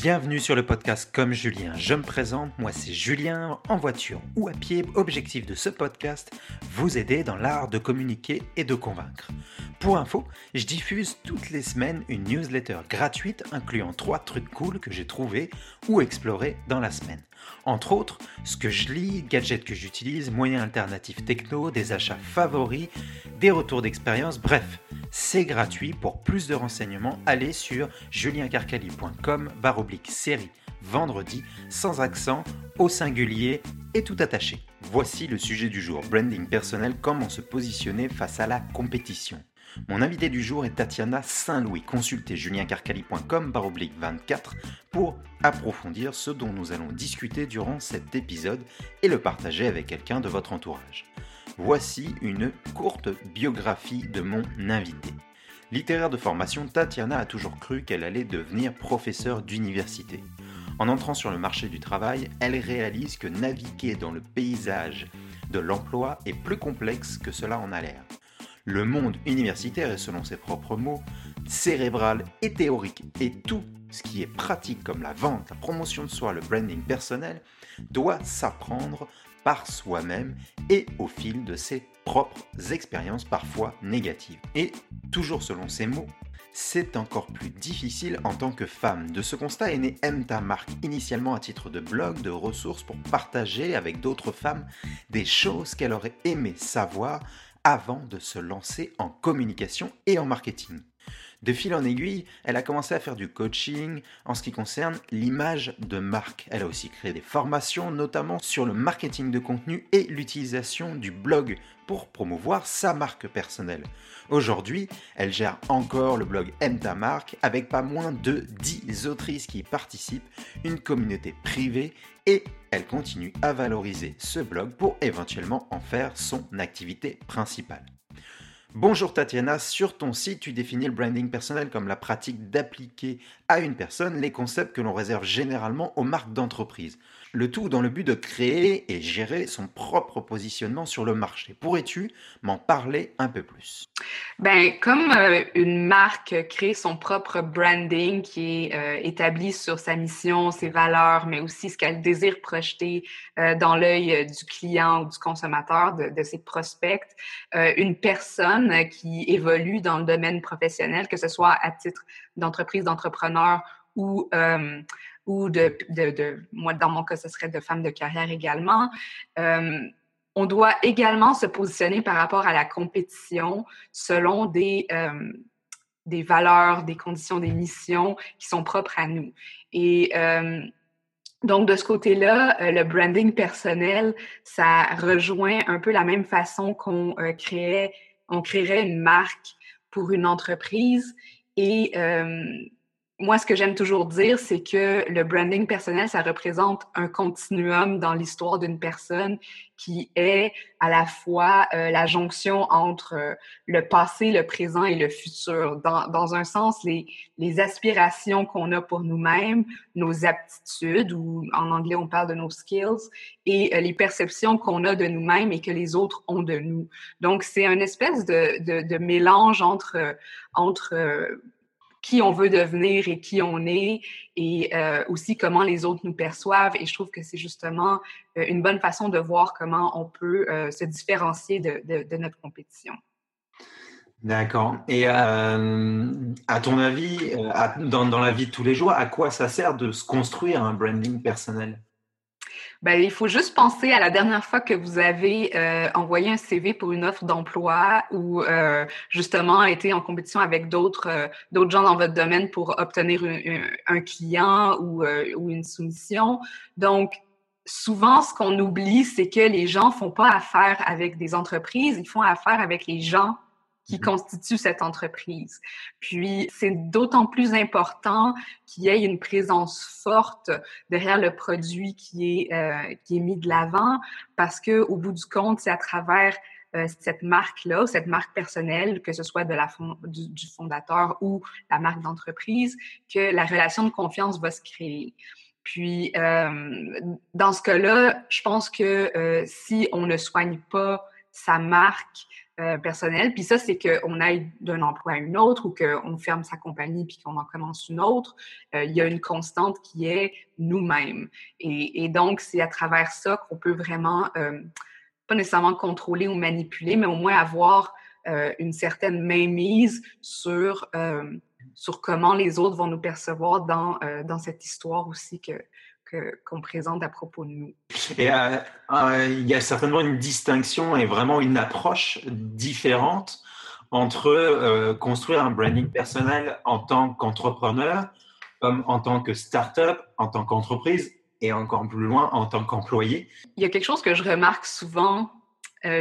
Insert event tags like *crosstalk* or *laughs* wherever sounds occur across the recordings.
Bienvenue sur le podcast Comme Julien. Je me présente, moi c'est Julien, en voiture ou à pied. Objectif de ce podcast, vous aider dans l'art de communiquer et de convaincre. Pour info, je diffuse toutes les semaines une newsletter gratuite incluant trois trucs cool que j'ai trouvés ou explorés dans la semaine. Entre autres, ce que je lis, gadgets que j'utilise, moyens alternatifs techno, des achats favoris, des retours d'expérience, bref, c'est gratuit. Pour plus de renseignements, allez sur juliencarcali.com oblique série vendredi sans accent au singulier et tout attaché. Voici le sujet du jour, branding personnel, comment se positionner face à la compétition. Mon invité du jour est Tatiana Saint-Louis. Consultez juliencarcali.com oblique 24 pour approfondir ce dont nous allons discuter durant cet épisode et le partager avec quelqu'un de votre entourage. Voici une courte biographie de mon invité. Littéraire de formation, Tatiana a toujours cru qu'elle allait devenir professeure d'université. En entrant sur le marché du travail, elle réalise que naviguer dans le paysage de l'emploi est plus complexe que cela en a l'air. Le monde universitaire est, selon ses propres mots, cérébral et théorique, et tout ce qui est pratique comme la vente, la promotion de soi, le branding personnel, doit s'apprendre par soi-même et au fil de ses propres expériences parfois négatives. Et, toujours selon ses mots, c'est encore plus difficile en tant que femme. De ce constat est né M ta initialement à titre de blog, de ressources pour partager avec d'autres femmes des choses qu'elle aurait aimé savoir avant de se lancer en communication et en marketing. De fil en aiguille, elle a commencé à faire du coaching en ce qui concerne l'image de marque. Elle a aussi créé des formations, notamment sur le marketing de contenu et l'utilisation du blog pour promouvoir sa marque personnelle. Aujourd'hui, elle gère encore le blog Aime avec pas moins de 10 autrices qui y participent, une communauté privée et elle continue à valoriser ce blog pour éventuellement en faire son activité principale. Bonjour Tatiana, sur ton site, tu définis le branding personnel comme la pratique d'appliquer à une personne les concepts que l'on réserve généralement aux marques d'entreprise. Le tout dans le but de créer et gérer son propre positionnement sur le marché. Pourrais-tu m'en parler un peu plus? Ben, comme euh, une marque crée son propre branding qui est euh, établi sur sa mission, ses valeurs, mais aussi ce qu'elle désire projeter euh, dans l'œil du client ou du consommateur, de, de ses prospects, une personne qui évolue dans le domaine professionnel, que ce soit à titre d'entreprise, d'entrepreneur ou ou de, de, moi, dans mon cas, ce serait de femmes de carrière également. Euh, on doit également se positionner par rapport à la compétition selon des, euh, des valeurs, des conditions, des missions qui sont propres à nous. Et euh, donc, de ce côté-là, le branding personnel, ça rejoint un peu la même façon qu'on créait, on créerait une marque pour une entreprise. Et moi, ce que j'aime toujours dire, c'est que le branding personnel, ça représente un continuum dans l'histoire d'une personne qui est à la fois euh, la jonction entre euh, le passé, le présent et le futur. Dans, dans un sens, les, les aspirations qu'on a pour nous-mêmes, nos aptitudes, ou en anglais on parle de nos skills, et euh, les perceptions qu'on a de nous-mêmes et que les autres ont de nous. Donc, c'est une espèce de, de, de mélange entre, entre qui on veut devenir et qui on est, et euh, aussi comment les autres nous perçoivent. Et je trouve que c'est justement euh, une bonne façon de voir comment on peut euh, se différencier de, notre compétition. D'accord. Et à ton avis, dans, la vie de tous les jours, à quoi ça sert de se construire un branding personnel? Ben, il faut juste penser à la dernière fois que vous avez euh, envoyé un CV pour une offre d'emploi ou euh, justement été en compétition avec d'autres euh, d'autres gens dans votre domaine pour obtenir un client ou, ou une soumission. Donc, souvent, ce qu'on oublie, c'est que les gens font pas affaire avec des entreprises, ils font affaire avec les gens qui mm-hmm. constitue cette entreprise. Puis, c'est d'autant plus important qu'il y ait une présence forte derrière le produit qui est, euh, qui est mis de l'avant parce que au bout du compte, c'est à travers euh, cette marque-là, cette marque personnelle, que ce soit de la du, du, fondateur ou la marque d'entreprise, que la relation de confiance va se créer. Puis, euh, dans ce cas-là, je pense que euh, si on ne soigne pas sa marque personnelle. Puis ça, c'est qu'on aille d'un emploi à une autre ou qu'on ferme sa compagnie puis qu'on en commence une autre. il y a une constante qui est nous-mêmes. Et, donc, c'est à travers ça qu'on peut vraiment, pas nécessairement contrôler ou manipuler, mais au moins avoir une certaine mainmise sur sur comment les autres vont nous percevoir dans, euh, dans cette histoire aussi que, qu'on présente à propos de nous. Et euh, euh, il y a certainement une distinction et vraiment une approche différente entre construire un branding personnel en tant qu'entrepreneur, comme en tant que start-up, en tant qu'entreprise et encore plus loin en tant qu'employé. Il y a quelque chose que je remarque souvent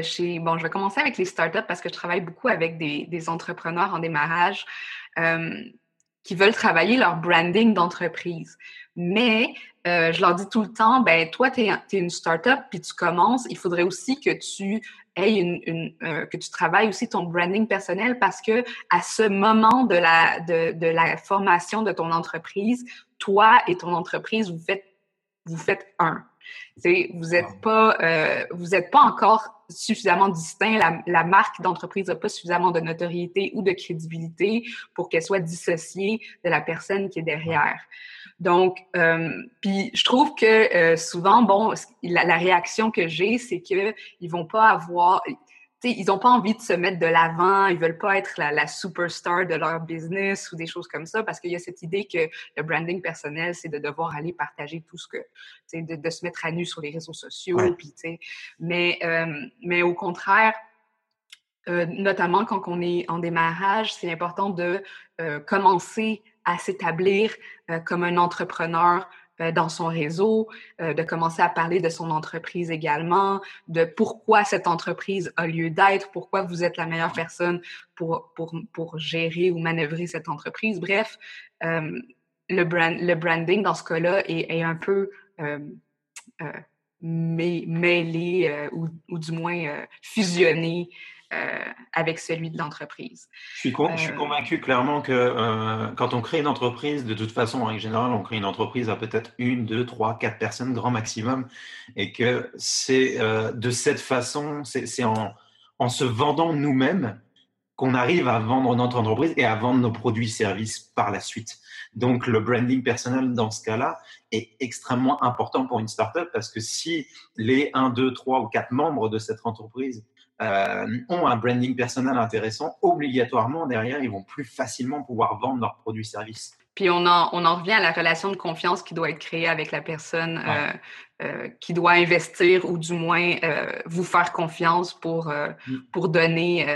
chez, bon, je vais commencer avec les startups parce que je travaille beaucoup avec des, des entrepreneurs en démarrage. Euh, qui veulent travailler leur branding d'entreprise. Mais euh, je leur dis tout le temps, ben toi, tu es, une startup, puis tu commences, il faudrait aussi que tu aies une, euh, que tu travailles aussi ton branding personnel parce que à ce moment de la, de, de la formation de ton entreprise, toi et ton entreprise, vous faites, vous faites un. vous n'êtes pas, euh, vous êtes pas encore suffisamment distinct. La, la marque d'entreprise n'a pas suffisamment de notoriété ou de crédibilité pour qu'elle soit dissociée de la personne qui est derrière. Donc, euh, puis je trouve que euh, souvent, bon, la, la réaction que j'ai, c'est qu'ils vont pas avoir, ils n'ont pas envie de se mettre de l'avant, ils veulent pas être la, superstar de leur business ou des choses comme ça, parce qu'il y a cette idée que le branding personnel, c'est de devoir aller partager tout ce que, de, de se mettre à nu sur les réseaux sociaux, puis, mais, euh, mais au contraire, euh, notamment quand on est en démarrage, c'est important de euh, commencer à s'établir comme un entrepreneur dans son réseau, euh, de commencer à parler de son entreprise également, de pourquoi cette entreprise a lieu d'être, pourquoi vous êtes la meilleure personne pour, pour, pour gérer ou manœuvrer cette entreprise. Bref, euh, le, brand, le branding dans ce cas-là est, est, un peu mêlé ou, ou, du moins fusionné euh, avec celui de l'entreprise. Je suis, je suis euh, convaincu clairement que euh, quand on crée une entreprise, de toute façon, en général, on crée une entreprise à peut-être une, deux, trois, quatre personnes, grand maximum, et que c'est de cette façon, c'est en, en se vendant nous-mêmes qu'on arrive à vendre notre entreprise et à vendre nos produits-services par la suite. Donc, le branding personnel dans ce cas-là est extrêmement important pour une startup parce que si les 1, 2, 3 ou 4 membres de cette entreprise euh, ont un branding personnel intéressant, obligatoirement derrière, ils vont plus facilement pouvoir vendre leurs produits-services. Puis on en, on en revient à la relation de confiance qui doit être créée avec la personne euh, euh, qui doit investir ou du moins vous faire confiance pour, mm. pour donner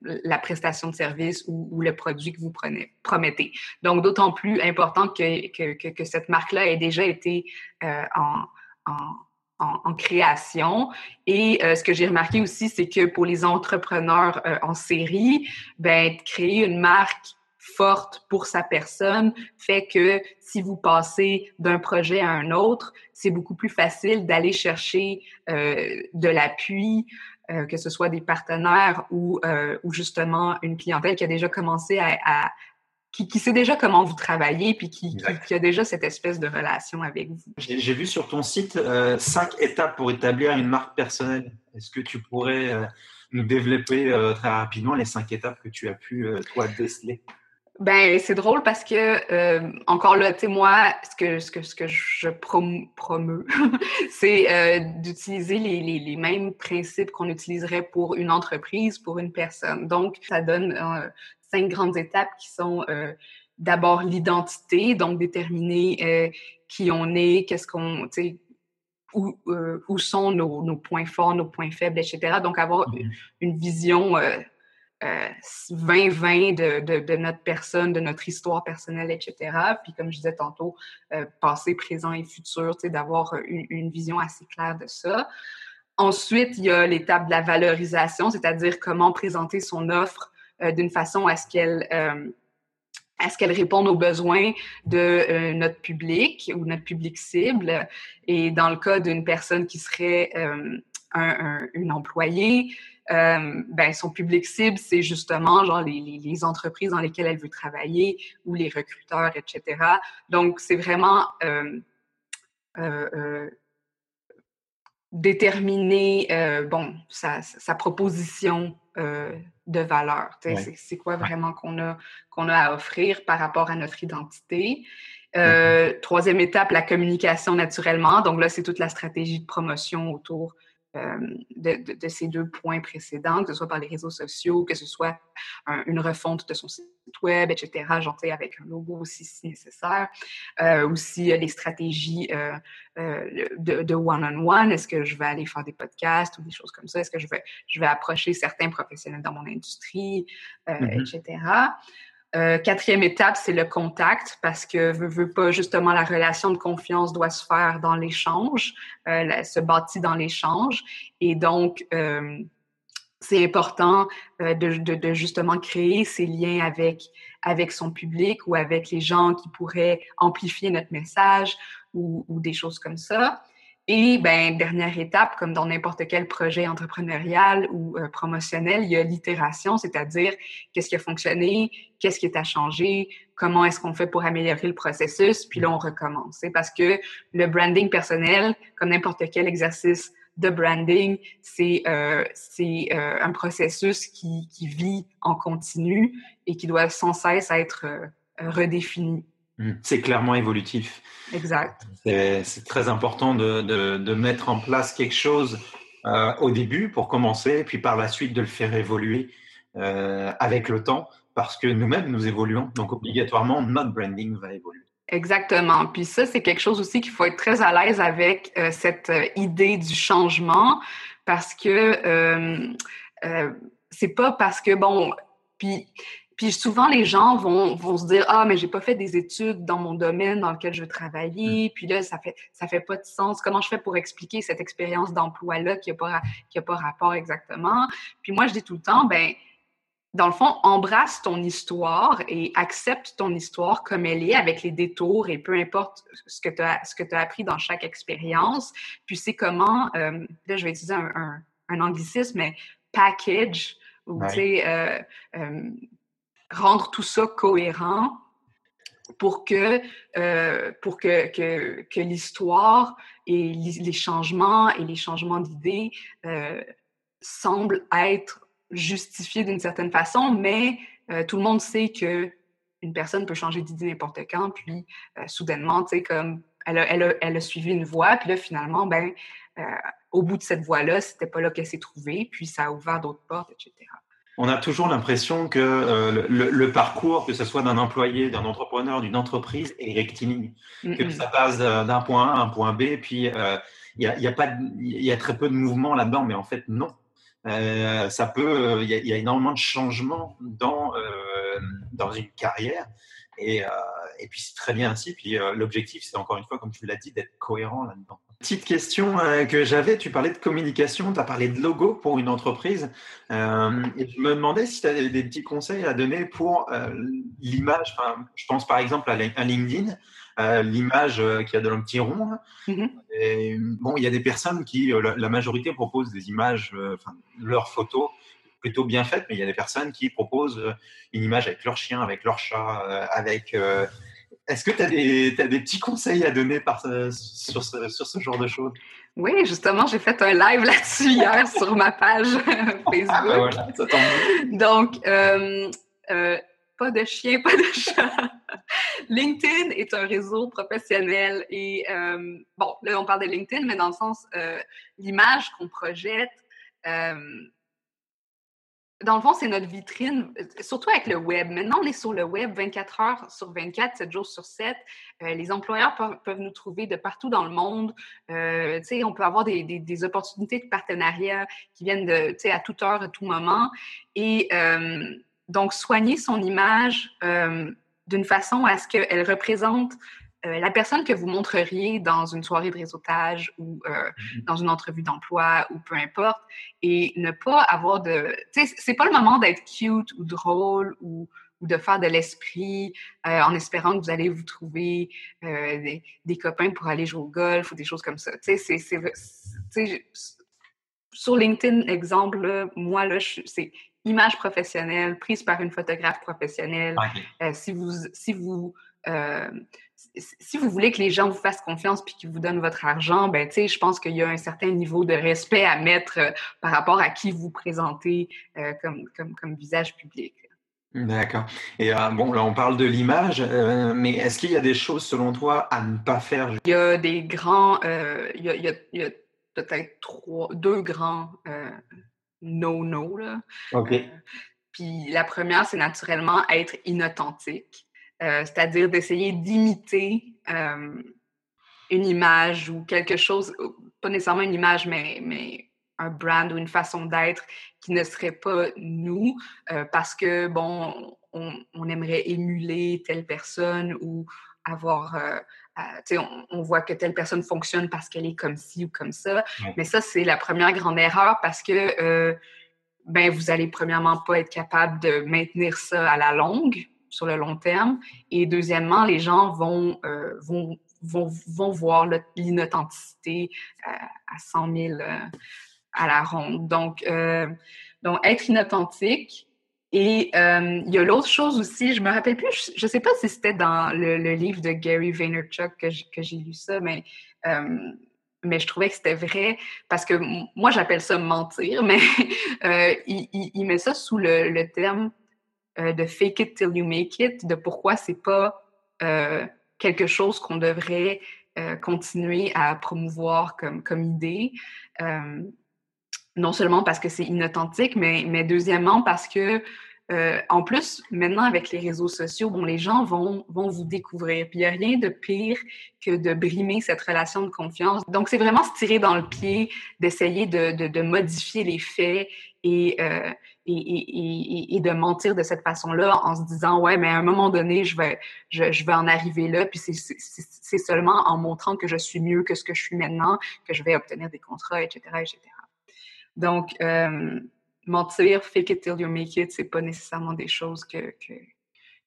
la prestation de service ou, le produit que vous prenez, promettez. Donc d'autant plus important que, que, que, cette marque-là ait déjà été en, en en, création. Et euh, ce que j'ai remarqué aussi, c'est que pour les entrepreneurs euh, en série, ben, créer une marque forte pour sa personne fait que si vous passez d'un projet à un autre, c'est beaucoup plus facile d'aller chercher euh, de l'appui, que ce soit des partenaires ou, ou, justement une clientèle qui a déjà commencé à, qui, sait déjà comment vous travaillez, puis qui, a déjà cette espèce de relation avec vous. J'ai vu sur ton site euh, cinq étapes pour établir une marque personnelle. Est-ce que tu pourrais euh, nous développer euh, très rapidement les cinq étapes que tu as pu, toi, déceler? Ben, c'est drôle parce que, encore là, tu sais, moi, ce que, ce que, ce que je promeux, *laughs* c'est d'utiliser les, les, les, mêmes principes qu'on utiliserait pour une entreprise, pour une personne. Donc, ça donne cinq grandes étapes qui sont euh, d'abord l'identité, donc déterminer euh, qui on est, qu'est-ce qu'on, où, euh, où sont nos, nos, points forts, nos points faibles, etc. Donc avoir mm-hmm. une, vision 20-20 de, de, de, notre personne, de notre histoire personnelle, etc. Puis comme je disais tantôt, passé, présent et futur, d'avoir une, une vision assez claire de ça. Ensuite, il y a l'étape de la valorisation, c'est-à-dire comment présenter son offre euh, d'une façon à ce qu'elle euh, à ce qu'elle réponde aux besoins de euh, notre public ou notre public cible. Et dans le cas d'une personne qui serait un, une employée, ben, son public cible, c'est justement genre les, entreprises dans lesquelles elle veut travailler ou les recruteurs, etc. Donc, c'est vraiment déterminer bon, sa proposition de valeur. C'est quoi vraiment qu'on a, qu'on a à offrir par rapport à notre identité. Euh, troisième étape, la communication naturellement. Donc là, c'est toute la stratégie de promotion autour euh, de, ces deux points précédents, que ce soit par les réseaux sociaux, que ce soit une refonte de son site web, etc., genre avec un logo aussi si nécessaire. Euh, aussi les stratégies de one-on-one. Est-ce que je vais aller faire des podcasts ou des choses comme ça? Est-ce que je vais, je vais approcher certains professionnels dans mon industrie, mm-hmm. etc. Euh, quatrième étape, c'est le contact, parce que veut, veut pas justement la relation de confiance doit se faire dans l'échange, euh, se bâtit dans l'échange, et donc euh, c'est important euh, de, de, de, justement créer ces liens avec avec son public ou avec les gens qui pourraient amplifier notre message ou, ou des choses comme ça. Et ben, dernière étape, comme dans n'importe quel projet entrepreneurial ou euh, promotionnel, il y a l'itération, c'est-à-dire qu'est-ce qui a fonctionné, qu'est-ce qui est à changer, comment est-ce qu'on fait pour améliorer le processus, puis là, on recommence. C'est parce que le branding personnel, comme n'importe quel exercice de branding, c'est euh, euh, un processus qui, qui, vit en continu et qui doit sans cesse être euh, redéfini. Mmh. C'est clairement évolutif. Exact. C'est très important de, de, mettre en place quelque chose euh, au début pour commencer, puis par la suite de le faire évoluer euh, avec le temps, parce que nous-mêmes, nous évoluons. Donc, obligatoirement, notre branding va évoluer. Exactement. Puis ça, c'est quelque chose aussi qu'il faut être très à l'aise avec euh, cette idée du changement, parce que c'est pas parce que, bon, puis puis souvent, les gens vont, vont se dire Ah, mais j'ai pas fait des études dans mon domaine dans lequel je veux travailler. Mmh. Puis là, ça fait, ça fait pas de sens. Comment je fais pour expliquer cette expérience d'emploi-là qui n'a pas, qui a pas rapport exactement? Puis moi, je dis tout le temps, ben dans le fond, embrasse ton histoire et accepte ton histoire comme elle est, avec les détours et peu importe ce que tu as, ce que as appris dans chaque expérience. Puis c'est comment, euh, là, je vais utiliser un, un, anglicisme, mais package, ou tu sais, euh, euh, rendre tout ça cohérent pour que, euh, pour que, que, l'histoire et les changements et les changements d'idées euh, semblent être justifiés d'une certaine façon, mais euh, tout le monde sait que une personne peut changer d'idée n'importe quand, puis soudainement, tu sais, comme elle a, elle, a, elle a, suivi une voie, puis là, finalement, ben, au bout de cette voie-là, c'était pas là qu'elle s'est trouvée, puis ça a ouvert d'autres portes, etc on a toujours l'impression que euh, le, parcours, que ce soit d'un employé, d'un entrepreneur, d'une entreprise, est rectiligne. Que ça passe d'un point A à un point B, puis euh, il y, a, y, a, pas y a très peu de mouvement là-dedans, mais en fait, non. Euh, ça peut, il y, y, a énormément de changements dans, dans une carrière. Et, et puis, c'est très bien ainsi. Puis, l'objectif, c'est encore une fois, comme tu l'as dit, d'être cohérent là-dedans. Petite question euh, que j'avais, tu parlais de communication, tu as parlé de logo pour une entreprise. Euh, et je me demandais si tu avais des petits conseils à donner pour euh, l'image. je pense par exemple à, LinkedIn, l'image qui a de un petit rond. Mm-hmm. et, bon, il y a des personnes qui, la, majorité propose des images, enfin, leurs photos plutôt bien faites, mais il y a des personnes qui proposent une image avec leur chien, avec leur chat, avec est-ce que tu as, des petits conseils à donner sur, ce, genre de choses? Oui, justement, j'ai fait un live là-dessus hier *laughs* sur ma page Facebook. Ah, ben voilà, ça tombe. Donc, euh, euh, pas de chien, pas de chat. *laughs* LinkedIn est un réseau professionnel et, euh, bon, là, on parle de LinkedIn, mais dans le sens, l'image qu'on projette, dans le fond, c'est notre vitrine, euh, surtout avec le web. Maintenant, on est sur le web 24 heures sur 24, 7 jours sur 7. Euh, les employeurs peuvent, nous trouver de partout dans le monde. Euh, on peut avoir des, opportunités de partenariat qui viennent de, à toute heure, à tout moment. Et donc, soigner son image d'une façon à ce qu'elle représente euh, la personne que vous montreriez dans une soirée de réseautage ou euh, mm-hmm. dans une entrevue d'emploi ou peu importe, et ne pas avoir de... Tu sais, c'est pas le moment d'être cute ou drôle ou, ou de faire de l'esprit euh, en espérant que vous allez vous trouver des, des, copains pour aller jouer au golf ou des choses comme ça. Tu sais, c'est... Sur LinkedIn, exemple, moi, là, c'est image professionnelle prise par une photographe professionnelle. si vous... Si vous si vous voulez que les gens vous fassent confiance puis qu'ils vous donnent votre argent, ben tu sais, je pense qu'il y a un certain niveau de respect à mettre par rapport à qui vous présentez comme, comme, comme visage public. D'accord. Et euh, bon, là, on parle de l'image, euh, mais est-ce qu'il y a des choses, selon toi, à ne pas faire? Il y a des grands, euh, il, y a, y a, peut-être trois, deux grands no-no. là. OK. puis la première, c'est naturellement être inauthentique, c'est-à-dire d'essayer d'imiter une image ou quelque chose, pas nécessairement une image, mais, mais un brand ou une façon d'être qui ne serait pas nous euh, parce que, bon, on, aimerait émuler telle personne ou avoir, euh, tu sais, on, voit que telle personne fonctionne parce qu'elle est comme ci ou comme ça. Mais ça, c'est la première grande erreur parce que, euh, ben, vous allez premièrement pas être capable de maintenir ça à la longue, sur le long terme. Et deuxièmement, les gens vont, vont, vont, vont voir l'inauthenticité à 100 000 à la ronde. Donc, euh, donc être inauthentique. Et euh, il y a l'autre chose aussi, je me rappelle plus, je ne sais pas si c'était dans le, livre de Gary Vaynerchuk que j'ai lu ça, mais, euh, mais je trouvais que c'était vrai parce que moi, j'appelle ça mentir, *laughs* mais il, met ça sous le terme de fake it till you make it, de pourquoi c'est pas quelque chose qu'on devrait continuer à promouvoir comme, comme idée non seulement parce que c'est inauthentique, mais, mais deuxièmement parce que, euh, en plus, maintenant avec les réseaux sociaux, bon, les gens vont, vont vous découvrir. Puis il n'y a rien de pire que de brimer cette relation de confiance. Donc, c'est vraiment se tirer dans le pied, d'essayer de, de, de, modifier les faits et, euh, et, et, et, de mentir de cette façon-là en se disant, ouais, mais à un moment donné, je vais, je, je vais en arriver là. Puis c'est seulement en montrant que je suis mieux que ce que je suis maintenant que je vais obtenir des contrats, etc., etc. Donc, euh, mentir, fake it till you make it, c'est pas nécessairement des choses que, que,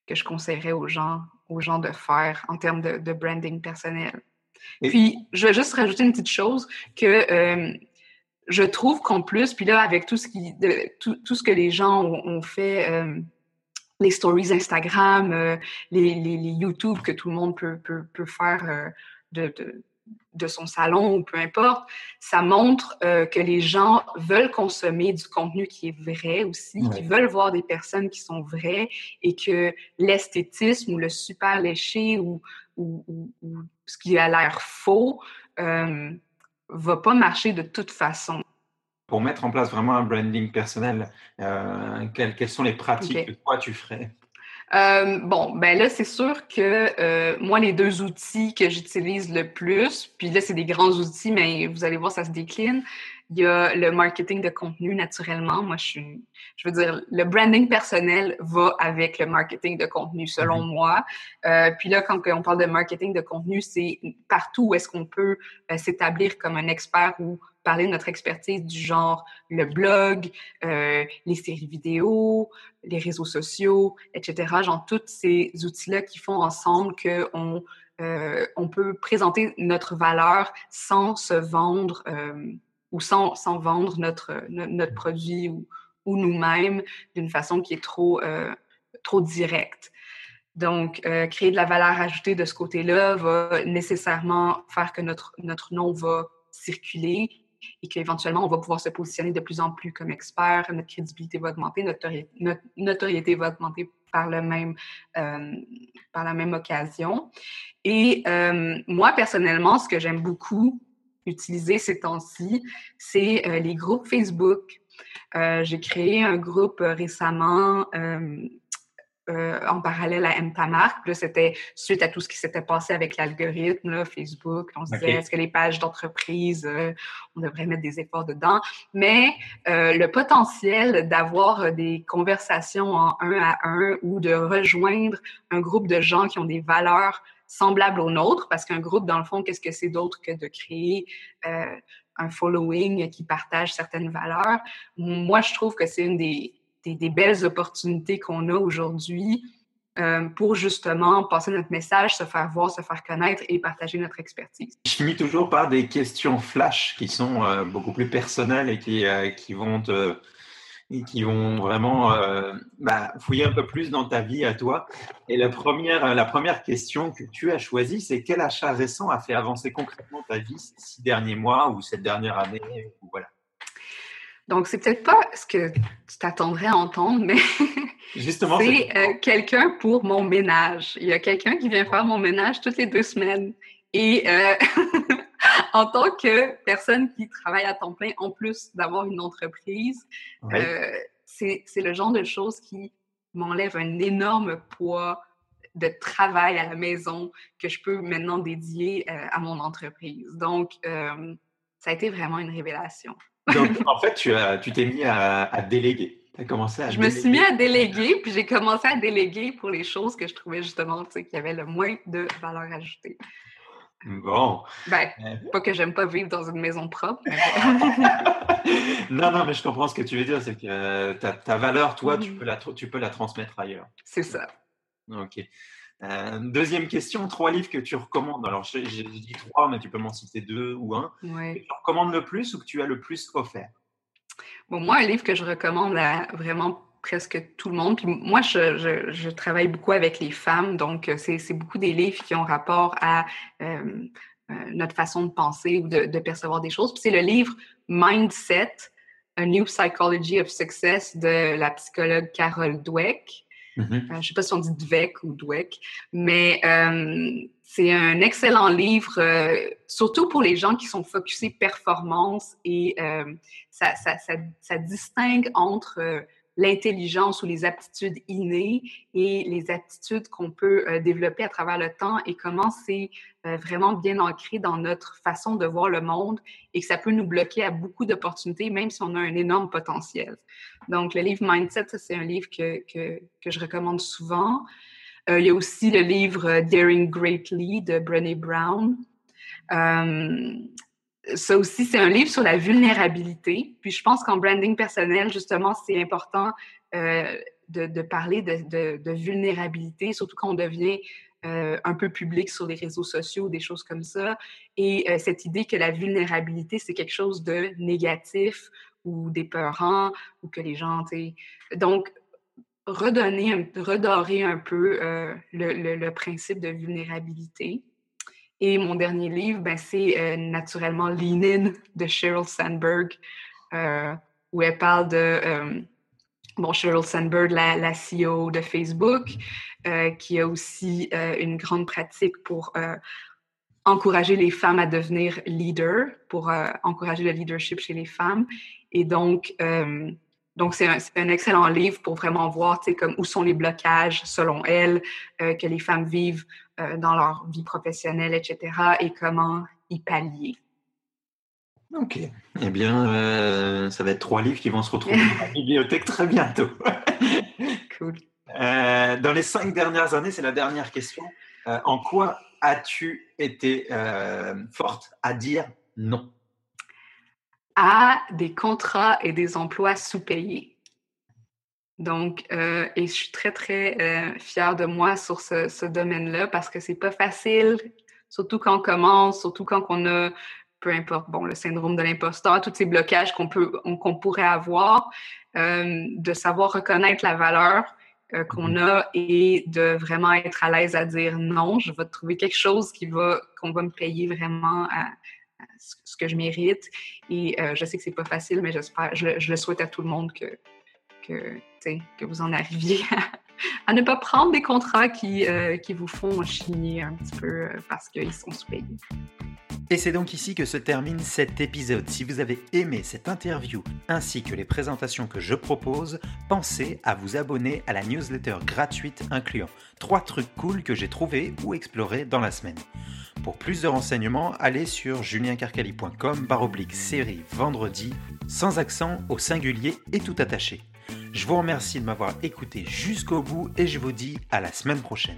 que, je conseillerais aux gens, aux gens de faire en termes de, de branding personnel. Puis, je vais juste rajouter une petite chose que euh, je trouve qu'en plus, puis là, avec tout ce, qui, de, tout, tout, ce que les gens ont, fait, euh, les stories Instagram, euh, les, les, les, YouTube que tout le monde peut, peut, peut faire euh, de, de de son salon ou peu importe, ça montre que les gens veulent consommer du contenu qui est vrai aussi, qui veulent voir des personnes qui sont vraies et que l'esthétisme ou le super léché ou, ou, ce qui a l'air faux va pas marcher de toute façon. Pour mettre en place vraiment un branding personnel, euh, quelles, sont les pratiques que toi tu ferais? Euh, bon, ben là, c'est sûr que euh, moi, les deux outils que j'utilise le plus, puis là, c'est des grands outils, mais vous allez voir, ça se décline. Il y a le marketing de contenu, naturellement. Moi, je suis, je veux dire, le branding personnel va avec le marketing de contenu, selon mm-hmm. moi. Euh, puis là, quand on parle de marketing de contenu, c'est partout où est-ce qu'on peut euh, s'établir comme un expert ou parler de notre expertise du genre le blog, euh, les séries vidéo, les réseaux sociaux, etc. Genre, tous ces outils-là qui font ensemble qu'on euh, on peut présenter notre valeur sans se vendre euh, ou sans, vendre notre, notre, produit ou, ou nous-mêmes d'une façon qui est trop, euh, trop directe. Donc, euh, créer de la valeur ajoutée de ce côté-là va nécessairement faire que notre, notre nom va circuler et qu'éventuellement, on va pouvoir se positionner de plus en plus comme expert, notre crédibilité va augmenter, notre, notoriété va augmenter par, le même, euh, par la même occasion. Et moi, personnellement, ce que j'aime beaucoup utiliser ces temps-ci, c'est euh, les groupes Facebook. J'ai créé un groupe récemment euh, en parallèle à M-Ta-Marque. C'était suite à tout ce qui s'était passé avec l'algorithme, Facebook. On se disait, est-ce que les pages d'entreprise, euh, on devrait mettre des efforts dedans? Mais euh, le potentiel d'avoir des conversations en un à un ou de rejoindre un groupe de gens qui ont des valeurs semblables aux nôtres, parce qu'un groupe, dans le fond, qu'est-ce que c'est d'autre que de créer un following qui partage certaines valeurs? Moi, je trouve que c'est une des des, belles opportunités qu'on a aujourd'hui euh, pour justement passer notre message, se faire voir, se faire connaître et partager notre expertise. Je finis toujours par des questions flash qui sont euh, beaucoup plus personnelles et qui, euh, qui vont te, et qui vont vraiment euh, bah, fouiller un peu plus dans ta vie à toi. Et la première, la première question que tu as choisie, c'est quel achat récent a fait avancer concrètement ta vie ces six derniers mois ou cette dernière année voilà. Donc, c'est peut-être pas ce que tu t'attendrais à entendre, mais *laughs* Justement, c'est euh, quelqu'un pour mon ménage. Il y a quelqu'un qui vient faire mon ménage toutes les deux semaines. Et euh, *laughs* en tant que personne qui travaille à temps plein, en plus d'avoir une entreprise, euh, c'est le genre de choses qui m'enlève un énorme poids de travail à la maison que je peux maintenant dédier à mon entreprise. Donc, ça a été vraiment une révélation. Donc, *laughs* en fait, tu t'es tu mis à, déléguer. As commencé à je me suis mis à déléguer, puis j'ai commencé à déléguer pour les choses que je trouvais justement qui avaient le moins de valeur ajoutée. Bon. Ben, euh, pas que j'aime pas vivre dans une maison propre. *laughs* non, non, mais je comprends ce que tu veux dire. C'est que euh, ta, valeur, toi, tu, mm. peux la, tu peux la transmettre ailleurs. C'est ça. OK. Euh, deuxième question, trois livres que tu recommandes. Alors, j'ai dit trois, mais tu peux m'en citer deux ou un. Ouais. tu recommandes le plus ou que tu as le plus offert? Bon, moi, un livre que je recommande à vraiment presque tout le monde. Puis moi, je, travaille beaucoup avec les femmes, donc euh, c'est beaucoup des livres qui ont rapport à euh, notre façon de penser ou de, percevoir des choses. Puis c'est le livre Mindset, A New Psychology of Success de la psychologue Carol Dweck. Mm-hmm. Euh, je ne sais pas si on dit Dweck ou Dweck, mais euh, c'est un excellent livre, euh, surtout pour les gens qui sont focusés performance et ça, ça, ça, ça, distingue entre l'intelligence ou les aptitudes innées et les aptitudes qu'on peut euh, développer à travers le temps et comment c'est euh, vraiment bien ancré dans notre façon de voir le monde et que ça peut nous bloquer à beaucoup d'opportunités, même si on a un énorme potentiel. Donc, le livre Mindset, c'est un livre que, que, que, je recommande souvent. Euh, il y a aussi le livre Daring Greatly de Brené Brown ça aussi, c'est un livre sur la vulnérabilité. Puis je pense qu'en branding personnel, justement, c'est important euh, de, parler de, vulnérabilité, surtout quand on devient euh, un peu public sur les réseaux sociaux, des choses comme ça. Et euh, cette idée que la vulnérabilité, c'est quelque chose de négatif ou d'épeurant, ou que les gens, Donc, redonner, redorer un peu le principe de vulnérabilité. Et mon dernier livre, ben, c'est euh, naturellement Lean In de Sheryl Sandberg, euh, où elle parle de euh, bon, Sheryl Sandberg, la, la CEO de Facebook, qui a aussi une grande pratique pour encourager les femmes à devenir leaders, pour encourager le leadership chez les femmes. Et donc, donc, c'est un, un, excellent livre pour vraiment voir comme, où sont les blocages, selon elle, que les femmes vivent euh, dans leur vie professionnelle, etc., et comment y pallier. Ok. Eh bien, euh, ça va être trois livres qui vont se retrouver *laughs* dans la bibliothèque très bientôt. *laughs* cool. Euh, dans les cinq dernières années, c'est la dernière question. en quoi as-tu été forte à dire non? À des contrats et des emplois sous-payés. Donc, euh, et je suis très, très euh, fière de moi sur ce, ce domaine-là parce que c'est pas facile, surtout quand on commence, surtout quand on a, peu importe, bon, le syndrome de l'imposteur, tous ces blocages qu'on peut, qu'on pourrait avoir, euh, de savoir reconnaître la valeur qu'on mm-hmm. a et de vraiment être à l'aise à dire non, je vais trouver quelque chose qui va, qu'on va me payer vraiment à, ce que je mérite. Et euh, je sais que c'est pas facile, mais j'espère, je, le souhaite à tout le monde que, que que vous en arriviez à, ne pas prendre des contrats qui, euh, qui vous font chigner un petit peu euh, parce qu'ils sont sous-payés. Et c'est donc ici que se termine cet épisode. Si vous avez aimé cette interview ainsi que les présentations que je propose, pensez à vous abonner à la newsletter gratuite incluant trois trucs cool que j'ai trouvés ou explorés dans la semaine. Pour plus de renseignements, allez sur juliencarcali.com oblique série vendredi sans accent au singulier et tout attaché. Je vous remercie de m'avoir écouté jusqu'au bout et je vous dis à la semaine prochaine.